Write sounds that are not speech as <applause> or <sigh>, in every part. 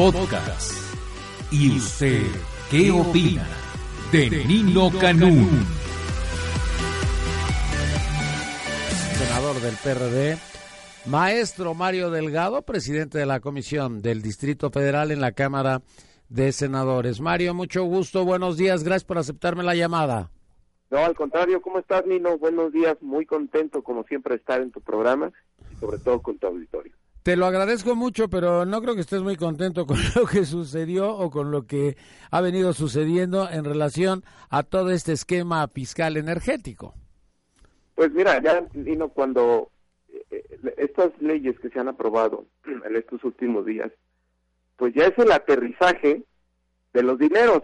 Podcast. ¿Y usted qué opina de Nino Canún? Senador del PRD, maestro Mario Delgado, presidente de la Comisión del Distrito Federal en la Cámara de Senadores. Mario, mucho gusto, buenos días, gracias por aceptarme la llamada. No, al contrario, ¿cómo estás, Nino? Buenos días, muy contento como siempre de estar en tu programa y sobre todo con tu auditorio. Te lo agradezco mucho, pero no creo que estés muy contento con <laughs> lo que sucedió o con lo que ha venido sucediendo en relación a todo este esquema fiscal energético. Pues mira, ya, Nino, cuando eh, eh, estas leyes que se han aprobado <clears throat> en estos últimos días, pues ya es el aterrizaje de los dineros,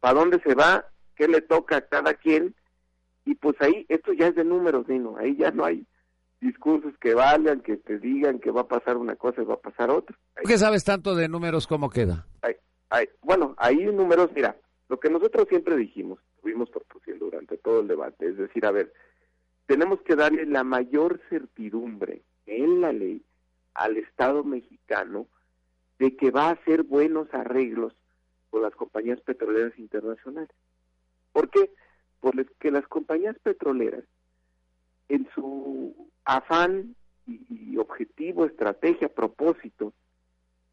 para dónde se va, qué le toca a cada quien, y pues ahí, esto ya es de números, Nino, ahí ya no hay discursos que valgan, que te digan que va a pasar una cosa y va a pasar otra. ¿Por qué sabes tanto de números como queda? Bueno, ahí números, mira, lo que nosotros siempre dijimos, estuvimos propusiendo durante todo el debate, es decir, a ver, tenemos que darle la mayor certidumbre en la ley al Estado mexicano de que va a hacer buenos arreglos con las compañías petroleras internacionales. ¿Por qué? Porque las compañías petroleras, en su afán y objetivo, estrategia, propósito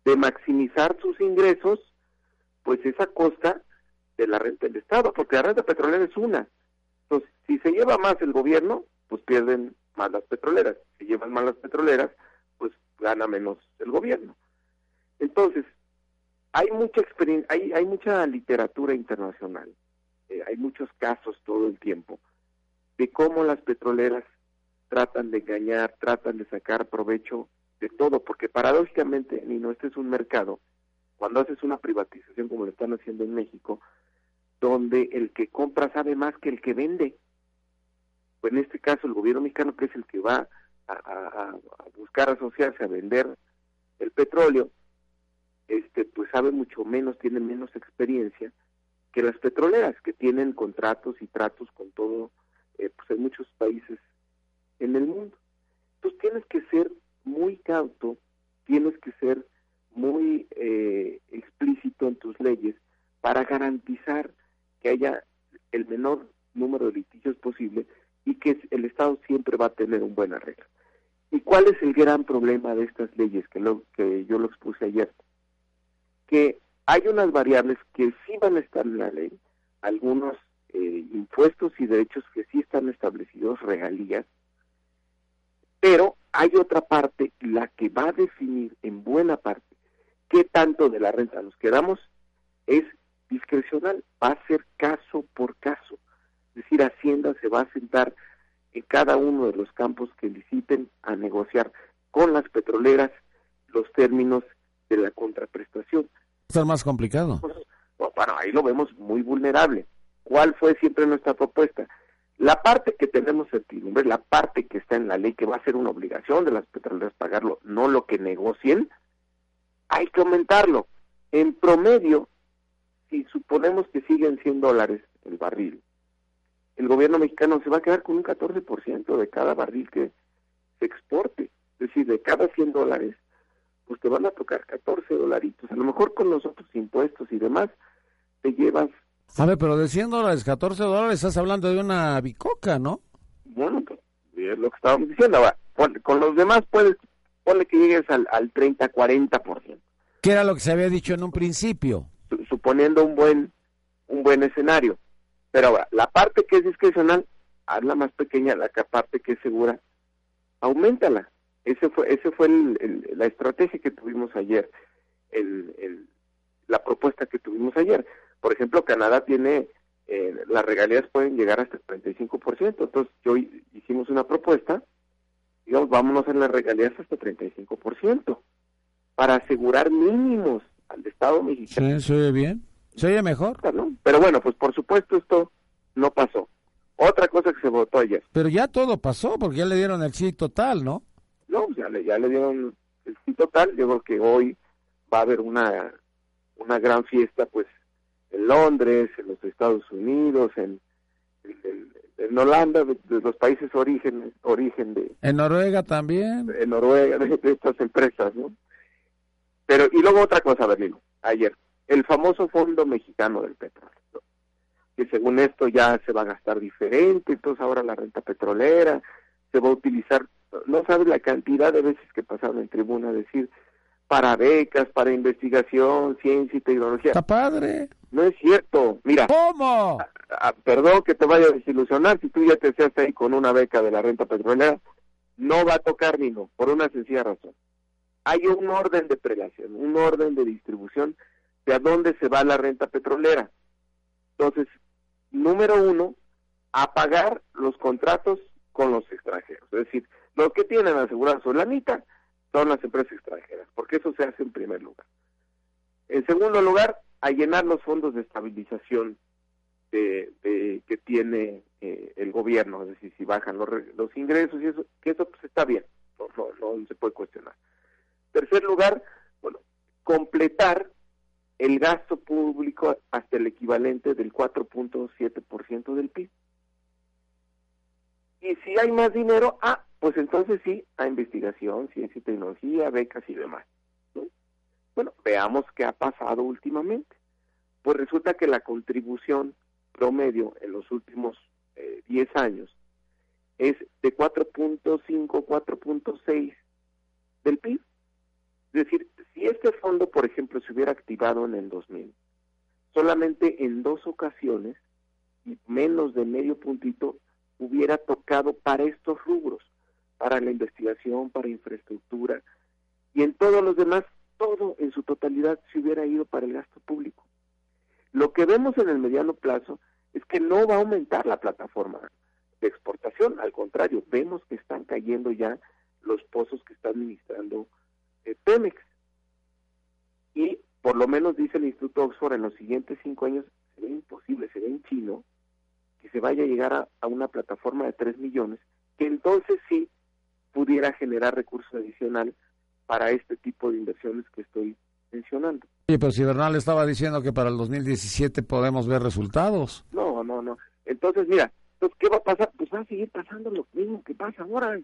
de maximizar sus ingresos, pues es a costa de la renta del Estado, porque la renta petrolera es una. Entonces, si se lleva más el gobierno, pues pierden más las petroleras. Si llevan más las petroleras, pues gana menos el gobierno. Entonces, hay mucha experiencia, hay, hay mucha literatura internacional, eh, hay muchos casos todo el tiempo de cómo las petroleras tratan de engañar, tratan de sacar provecho de todo, porque paradójicamente, no este es un mercado, cuando haces una privatización como lo están haciendo en México, donde el que compra sabe más que el que vende. Pues en este caso el gobierno mexicano, que es el que va a, a buscar asociarse a vender el petróleo, este, pues sabe mucho menos, tiene menos experiencia que las petroleras, que tienen contratos y tratos con todo, eh, pues en muchos países en el mundo. Entonces tienes que ser muy cauto, tienes que ser muy eh, explícito en tus leyes para garantizar que haya el menor número de litigios posible y que el Estado siempre va a tener un buen arreglo. ¿Y cuál es el gran problema de estas leyes que, lo, que yo lo expuse ayer? que hay unas variables que sí van a estar en la ley, algunos eh, impuestos y derechos que sí están establecidos, regalías, pero hay otra parte, la que va a definir en buena parte qué tanto de la renta nos quedamos, es discrecional, va a ser caso por caso. Es decir, Hacienda se va a sentar en cada uno de los campos que liciten a negociar con las petroleras los términos de la contraprestación. ¿Estar más complicado? Bueno, ahí lo vemos muy vulnerable. ¿Cuál fue siempre nuestra propuesta? La parte que tenemos certidumbre, la parte que está en la ley, que va a ser una obligación de las petroleras pagarlo, no lo que negocien, hay que aumentarlo. En promedio, si suponemos que siguen 100 dólares el barril, el gobierno mexicano se va a quedar con un 14% de cada barril que se exporte. Es decir, de cada 100 dólares, pues te van a tocar 14 dolaritos. A lo mejor con los otros impuestos y demás, te llevas... A ver, pero de 100 dólares, 14 dólares, estás hablando de una bicoca, ¿no? Bueno, pues es lo que estábamos diciendo. Ahora, con los demás puedes, ponle que llegues al, al 30, 40%. ¿Qué era lo que se había dicho en un principio? Suponiendo un buen, un buen escenario. Pero ahora, la parte que es discrecional, hazla más pequeña, la parte que es segura, aumentala. Ese fue, ese fue la estrategia que tuvimos ayer, el, la propuesta que tuvimos ayer. Por ejemplo, Canadá tiene, eh, las regalías pueden llegar hasta el 35%, entonces yo hicimos una propuesta, digamos, vámonos en las regalías hasta 35%, para asegurar mínimos al Estado mexicano. Sí, se oye bien, se oye mejor. Pero bueno, pues por supuesto esto no pasó. Otra cosa que se votó ayer. Pero ya todo pasó, porque ya le dieron el sí total, ¿no? No, ya le, ya le dieron el sí total. Yo creo que hoy va a haber una, una gran fiesta, pues, en Londres, en los Estados Unidos, en, en, Holanda, de, los países origen, origen de... En Noruega también. En Noruega, de, estas empresas, ¿no? Pero, y luego otra cosa, Berlino, ayer, el famoso Fondo Mexicano del Petróleo, que según esto ya se va a gastar diferente, entonces ahora la renta petrolera se va a utilizar, no sabes la cantidad de veces que pasaron en tribuna a decir, para becas, para investigación, ciencia y tecnología. Está padre. No es cierto. Mira. ¿Cómo? perdón que te vaya a desilusionar, si tú ya te seas ahí con una beca de la renta petrolera, no va a tocar ni no, por una sencilla razón. Hay un orden de prelación, un orden de distribución de a dónde se va la renta petrolera. Entonces, número uno, a pagar los contratos con los extranjeros. Es decir, los que tienen asegurada su lanita son las empresas extranjeras, porque eso se hace en primer lugar. En segundo lugar, a llenar los fondos de estabilización que tiene eh, el gobierno, es decir, si bajan los, los ingresos y eso, que eso pues está bien, no, no, no se puede cuestionar. Tercer lugar, bueno, completar el gasto público hasta el equivalente del 4.7% del PIB. Y si hay más dinero, ah, pues entonces sí, a investigación, ciencia y tecnología, becas y demás. Bueno, veamos qué ha pasado últimamente. Pues resulta que la contribución promedio en los últimos 10 eh, años es de 4.5, 4.6 del PIB. Es decir, si este fondo, por ejemplo, se hubiera activado en el 2000, solamente en dos ocasiones, y menos de medio puntito, hubiera tocado para estos rubros, para la investigación, para infraestructura, y en todos los demás, todo en su totalidad se hubiera ido para el gasto público. Lo que vemos en el mediano plazo es que no va a aumentar la plataforma de exportación, al contrario, vemos que están cayendo ya los pozos que está administrando eh, Pemex. Y por lo menos dice el Instituto Oxford, en los siguientes cinco años se ve imposible, se ve en chino, que se vaya a llegar a, a una plataforma de tres millones, que entonces sí pudiera generar recursos adicionales para este tipo de inversiones que estoy mencionando. Oye, pero si Bernal estaba diciendo que para el 2017 podemos ver resultados. No, no, no. Entonces, mira, entonces, ¿qué va a pasar? Pues va a seguir pasando lo mismo que pasa ahora.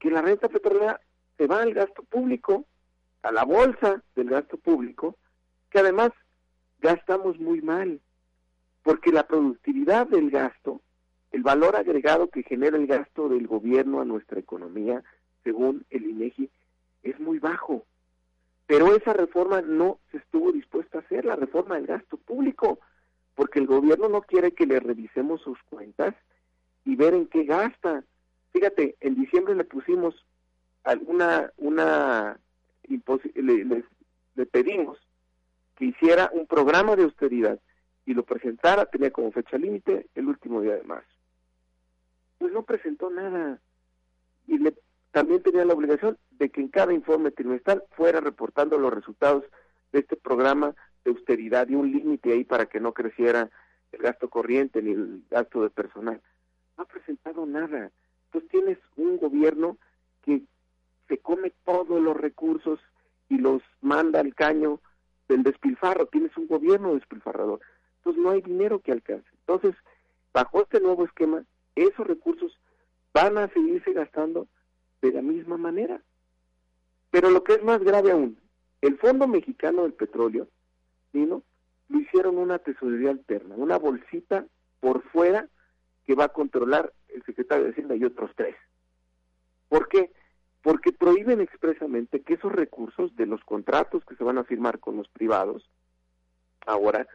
Que la renta petrolera se va al gasto público, a la bolsa del gasto público, que además gastamos muy mal, porque la productividad del gasto, el valor agregado que genera el gasto del gobierno a nuestra economía, según el INEGI, es muy bajo. Pero esa reforma no se estuvo dispuesta a hacer, la reforma del gasto público, porque el gobierno no quiere que le revisemos sus cuentas y ver en qué gasta. Fíjate, en diciembre le pusimos alguna una le, le pedimos que hiciera un programa de austeridad y lo presentara, tenía como fecha límite el último día de marzo. Pues no presentó nada y le también tenía la obligación de que en cada informe trimestral fuera reportando los resultados de este programa de austeridad y un límite ahí para que no creciera el gasto corriente ni el gasto de personal. No ha presentado nada. Entonces tienes un gobierno que se come todos los recursos y los manda al caño del despilfarro. Tienes un gobierno despilfarrador. Entonces no hay dinero que alcance. Entonces, bajo este nuevo esquema, esos recursos van a seguirse gastando de la misma manera. Pero lo que es más grave aún, el Fondo Mexicano del Petróleo, ¿no? lo hicieron una tesorería alterna, una bolsita por fuera que va a controlar el secretario de Hacienda y otros tres. ¿Por qué? Porque prohíben expresamente que esos recursos de los contratos que se van a firmar con los privados, ahora,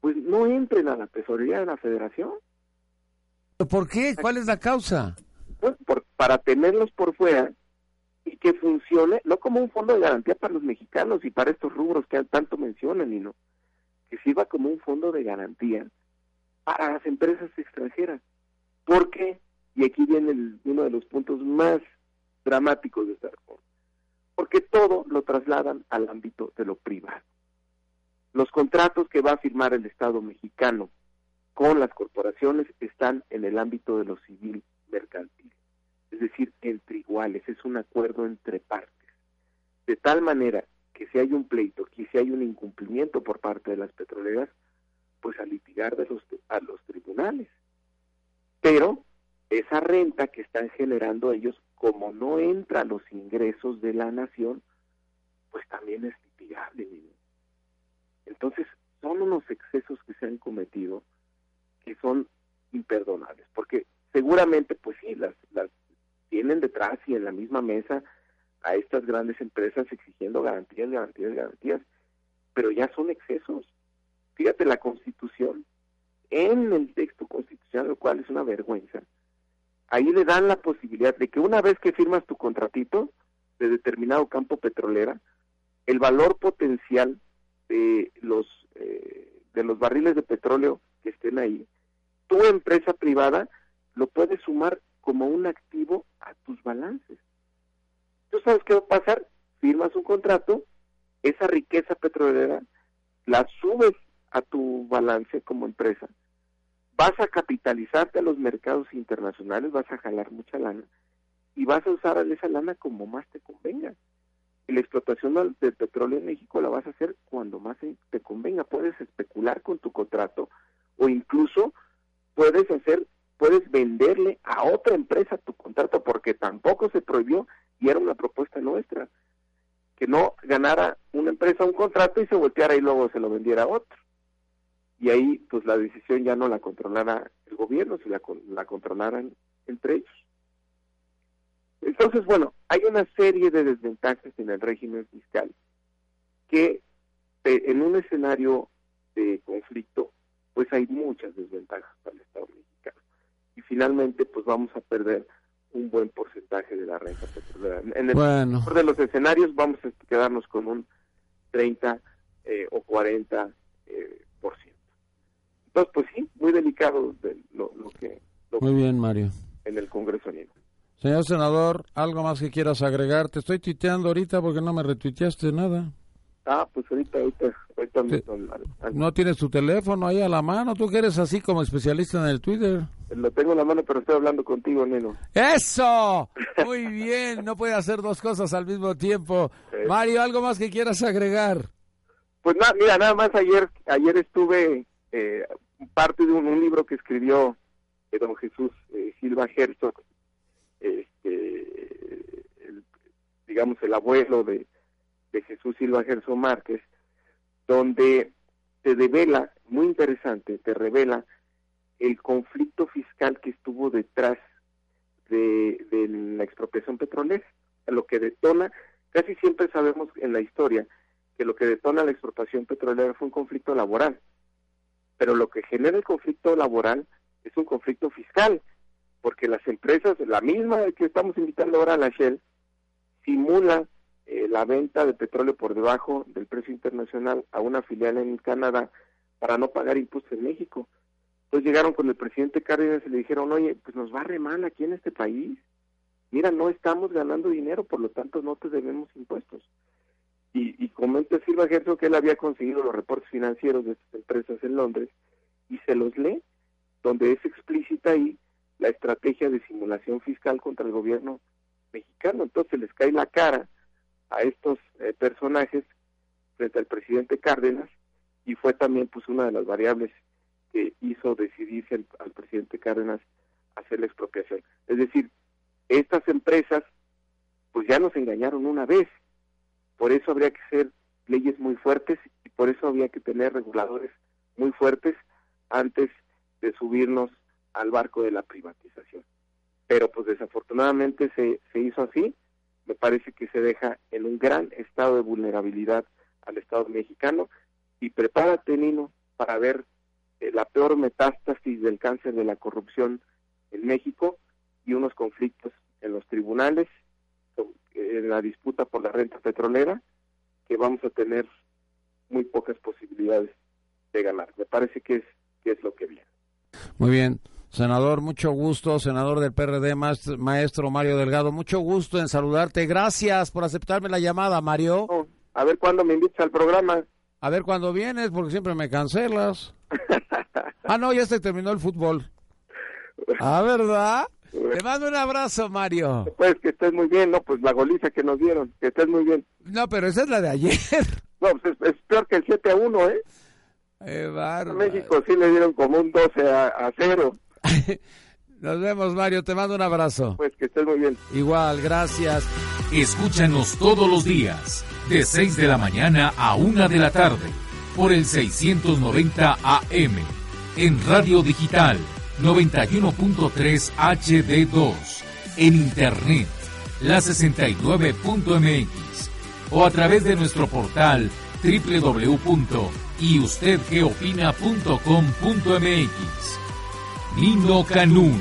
pues no entren a la tesorería de la federación. ¿Por qué? ¿Cuál es la causa? para tenerlos por fuera y que funcione, no como un fondo de garantía para los mexicanos y para estos rubros que tanto mencionan, y no, que sirva como un fondo de garantía para las empresas extranjeras. ¿Por qué? Y aquí viene uno de los puntos más dramáticos de esta reforma. Porque todo lo trasladan al ámbito de lo privado. Los contratos que va a firmar el Estado mexicano con las corporaciones están en el ámbito de lo civil mercantil, es decir, entre iguales, es un acuerdo entre partes, de tal manera que si hay un pleito, que si hay un incumplimiento por parte de las petroleras, pues a litigar de los, a los tribunales. Pero esa renta que están generando ellos, como no entra los ingresos de la nación, pues también es litigable. Entonces, son unos excesos que se han cometido que son imperdonables, porque seguramente, pues sí, las, las tienen detrás y en la misma mesa a estas grandes empresas exigiendo garantías, garantías, garantías, pero ya son excesos. Fíjate, la Constitución, en el texto constitucional, lo cual es una vergüenza, ahí le dan la posibilidad de que una vez que firmas tu contratito de determinado campo petrolera, el valor potencial de los eh, de los barriles de petróleo que estén ahí, tu empresa privada lo puedes sumar como un activo a tus balances. ¿Tú sabes qué va a pasar? Firmas un contrato, esa riqueza petrolera la subes a tu balance como empresa, vas a capitalizarte a los mercados internacionales, vas a jalar mucha lana y vas a usar esa lana como más te convenga. La explotación del petróleo en México la vas a hacer cuando más te convenga. Puedes especular con tu contrato o incluso puedes hacer, puedes venderle a otra empresa tu contrato porque tampoco se prohibió y era una propuesta nuestra que no ganara una empresa un contrato y se volteara y luego se lo vendiera a otro. Y ahí, pues la decisión ya no la controlara el gobierno, se la, la controlaran entre ellos. Entonces, bueno, hay una serie de desventajas en el régimen fiscal que eh, en un escenario de conflicto, pues hay muchas desventajas para el Estado mexicano. Y finalmente, pues vamos a perder un buen porcentaje de la renta petrolera. En el mejor de los escenarios vamos a quedarnos con un 30 eh, o 40 eh, por ciento. Entonces, pues sí, muy delicado lo, que... muy bien, Mario. En el Congreso Nido. Señor senador, ¿algo más que quieras agregar? Te estoy tuiteando ahorita porque no me retuiteaste nada. Ah, pues ahorita, ahorita, ahorita ¿No tienes tu teléfono ahí a la mano? ¿Tú que eres así como especialista en el Twitter? Lo tengo en la mano, pero estoy hablando contigo, Nino. ¡Eso! <laughs> Muy bien, no puede hacer dos cosas al mismo tiempo. Mario, ¿algo más que quieras agregar? Pues nada, mira, nada más ayer ayer estuve eh, parte de un, libro que escribió eh, don Jesús eh, Silva Herzog, este, digamos, el abuelo de, Jesús Silva Gerson Márquez, donde te revela, muy interesante, te revela el conflicto fiscal que estuvo detrás de, de la expropiación petrolera, lo que detona, casi siempre sabemos en la historia que lo que detona la expropiación petrolera fue un conflicto laboral, pero lo que genera el conflicto laboral es un conflicto fiscal, porque las empresas, la misma que estamos invitando ahora a la Shell, simula eh, la venta de petróleo por debajo del precio internacional a una filial en Canadá para no pagar impuestos en México. Entonces llegaron con el presidente Cárdenas y le dijeron, oye, pues nos va re mal aquí en este país. Mira, no estamos ganando dinero, por lo tanto no te debemos impuestos. Y, y comenta Silva Gerson que él había conseguido los reportes financieros de estas empresas en Londres y se los lee, donde es explícita ahí la estrategia de simulación fiscal contra el gobierno mexicano. Entonces les cae la cara a estos eh, personajes frente al presidente Cárdenas y fue también pues una de las variables que hizo decidirse al presidente Cárdenas hacer la expropiación. Es decir, estas empresas pues ya nos engañaron una vez. Por eso habría que ser leyes muy fuertes y por eso había que tener reguladores muy fuertes antes de subirnos al barco de la privatización. Pero pues desafortunadamente se, se hizo así, me parece que se deja en un gran estado de vulnerabilidad al Estado mexicano y prepárate, Nino, para ver eh, la peor metástasis del cáncer de la corrupción en México y unos conflictos en los tribunales, en la disputa por la renta petrolera, que vamos a tener muy pocas posibilidades de ganar. Me parece que es, que es lo que viene. Muy bien. Senador, mucho gusto, senador del PRD, maestro Mario Delgado, mucho gusto en saludarte. Gracias por aceptarme la llamada, Mario. a ver cuándo me invitas al programa. A ver cuándo vienes, porque siempre me cancelas. <laughs> ah, no, ya se terminó el fútbol. Ah, ¿verdad? Te mando un abrazo, Mario. Pues que estés muy bien, ¿no? Pues la goliza que nos dieron, que estés muy bien. No, pero esa es la de ayer. No, pues es, peor que el 7 a 1, ¿eh? eh a México sí le dieron como un 12 a, a 0. <laughs> Nos vemos, Mario. Te mando un abrazo. Pues que estés muy bien. Igual, gracias. Escúchanos todos los días, de 6 de la mañana a 1 de la tarde, por el 690 AM, en Radio Digital 91.3 HD2, en Internet, la 69.mx, o a través de nuestro portal www.yustedgeopina.com.mx. Nino Canún.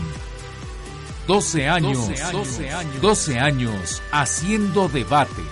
12 años, 12 años, 12 años haciendo debate